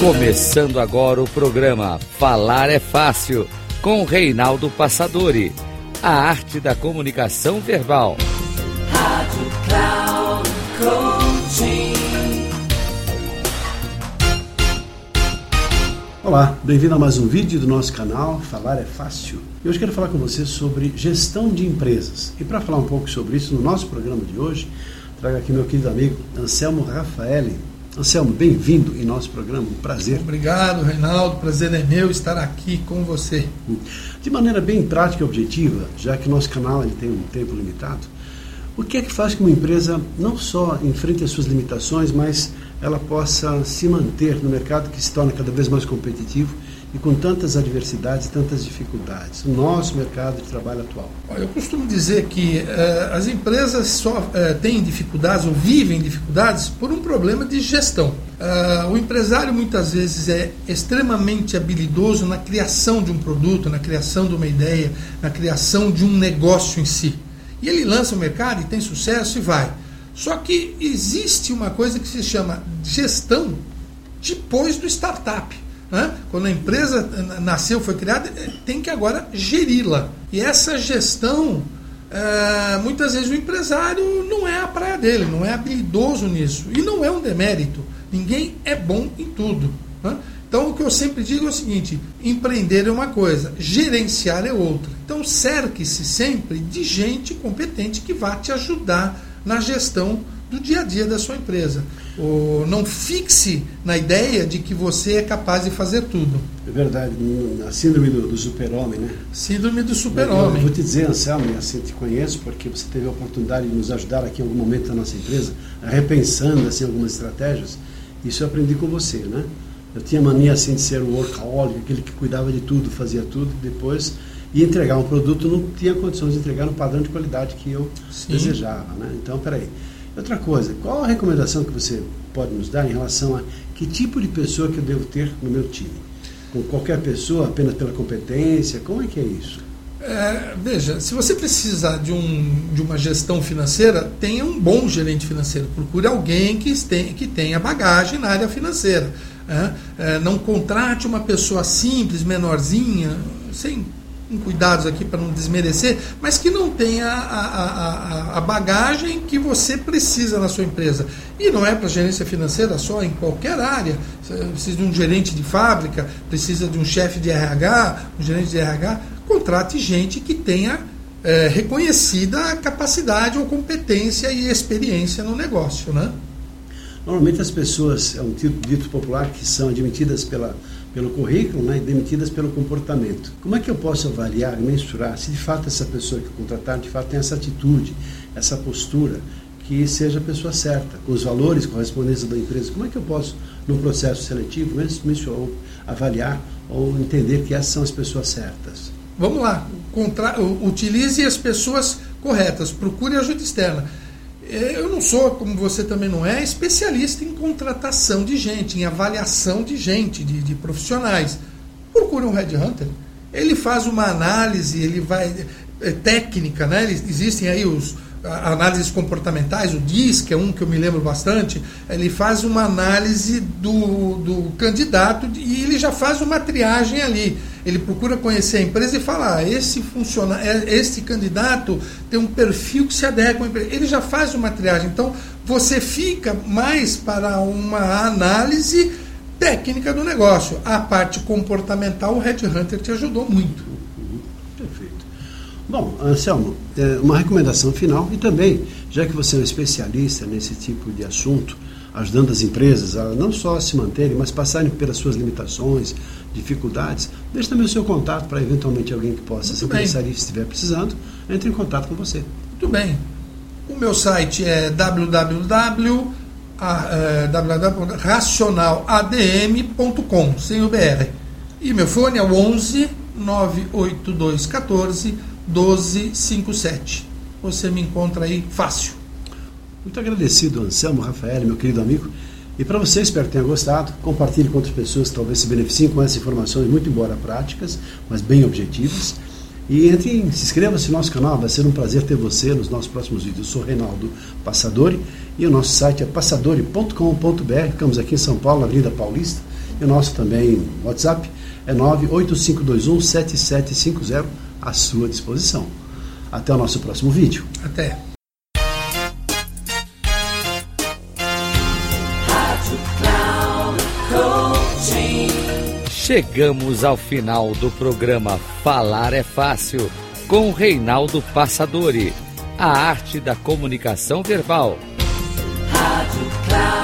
Começando agora o programa Falar é Fácil, com Reinaldo Passadori. A arte da comunicação verbal. Rádio Cloud Coaching. Olá, bem-vindo a mais um vídeo do nosso canal Falar é Fácil. E hoje quero falar com você sobre gestão de empresas. E para falar um pouco sobre isso no nosso programa de hoje, trago aqui meu querido amigo Anselmo Rafaeli. Anselmo, bem-vindo em nosso programa, um prazer. Obrigado, Reinaldo, prazer é meu estar aqui com você. De maneira bem prática e objetiva, já que nosso canal ele tem um tempo limitado, o que é que faz que uma empresa não só enfrente as suas limitações, mas ela possa se manter no mercado que se torna cada vez mais competitivo e com tantas adversidades, tantas dificuldades, o nosso mercado de trabalho atual? Eu costumo dizer que uh, as empresas só uh, têm dificuldades ou vivem dificuldades por um problema de gestão. Uh, o empresário muitas vezes é extremamente habilidoso na criação de um produto, na criação de uma ideia, na criação de um negócio em si. E ele lança o mercado e tem sucesso e vai. Só que existe uma coisa que se chama gestão depois do startup. Quando a empresa nasceu, foi criada, tem que agora geri-la. E essa gestão, é, muitas vezes o empresário não é a praia dele, não é habilidoso nisso. E não é um demérito. Ninguém é bom em tudo. Então, o que eu sempre digo é o seguinte: empreender é uma coisa, gerenciar é outra. Então, cerque-se sempre de gente competente que vá te ajudar na gestão do dia a dia da sua empresa. O, não fixe na ideia de que você é capaz de fazer tudo. É verdade, a síndrome do, do super-homem, né? Síndrome do super-homem. Vou te dizer, Anselmo, assim, te conheço porque você teve a oportunidade de nos ajudar aqui em algum momento da nossa empresa, repensando assim, algumas estratégias. Isso eu aprendi com você, né? Eu tinha mania assim de ser o workaholic, aquele que cuidava de tudo, fazia tudo, depois ia entregar um produto, não tinha condições de entregar no padrão de qualidade que eu Sim. desejava, né? Então, peraí. Outra coisa, qual a recomendação que você pode nos dar em relação a que tipo de pessoa que eu devo ter no meu time? Com qualquer pessoa, apenas pela competência? Como é que é isso? É, veja, se você precisa de, um, de uma gestão financeira, tenha um bom gerente financeiro. Procure alguém que, tem, que tenha bagagem na área financeira. É, é, não contrate uma pessoa simples, menorzinha, sem com cuidados aqui para não desmerecer, mas que não tenha a, a, a, a, bagagem que você precisa na sua empresa. E não é para gerência financeira só, em qualquer área. Você precisa de um gerente de fábrica, precisa de um chefe de RH, um gerente de RH. Contrate gente que tenha é, reconhecida capacidade ou competência e experiência no negócio. Né? Normalmente as pessoas, é um dito popular, que são admitidas pela pelo currículo né, e demitidas pelo comportamento. Como é que eu posso avaliar e mensurar se de fato essa pessoa que contratar de fato tem essa atitude, essa postura, que seja a pessoa certa, com os valores correspondentes da empresa? Como é que eu posso, no processo seletivo, mensurar, avaliar ou entender que essas são as pessoas certas? Vamos lá, Contra... utilize as pessoas corretas, procure ajuda externa eu não sou, como você também não é, especialista em contratação de gente, em avaliação de gente, de, de profissionais. Procure um headhunter. Ele faz uma análise, ele vai. É, técnica, né? Existem aí os, análises comportamentais, o DIS, que é um que eu me lembro bastante, ele faz uma análise do, do candidato e ele já faz uma triagem ali. Ele procura conhecer a empresa e fala: ah, esse funciona, é, esse candidato tem um perfil que se adequa à empresa. Ele já faz uma triagem. Então você fica mais para uma análise técnica do negócio. A parte comportamental, o Red Hunter te ajudou muito. Bom, Anselmo, é, uma recomendação final e também, já que você é um especialista nesse tipo de assunto, ajudando as empresas a não só se manterem, mas passarem pelas suas limitações, dificuldades, deixe também o seu contato para eventualmente alguém que possa Muito se interessar e estiver precisando, entre em contato com você. Muito bem. O meu site é www.racionaladm.com, sem o BR. E meu fone é o 11 98214 1257. Você me encontra aí fácil. Muito agradecido, Anselmo Rafael, meu querido amigo. E para você, espero que tenha gostado. Compartilhe com outras pessoas que talvez se beneficiem com essas informações, muito embora práticas, mas bem objetivas. E entre, se inscreva-se no nosso canal, vai ser um prazer ter você nos nossos próximos vídeos. Eu sou Reinaldo Passadori e o nosso site é passadori.com.br. Ficamos aqui em São Paulo, na Avenida Paulista. E o nosso também WhatsApp é 98521 7750 à sua disposição. Até o nosso próximo vídeo. Até. Chegamos ao final do programa Falar é Fácil com Reinaldo Passadori. A arte da comunicação verbal. Rádio Cloud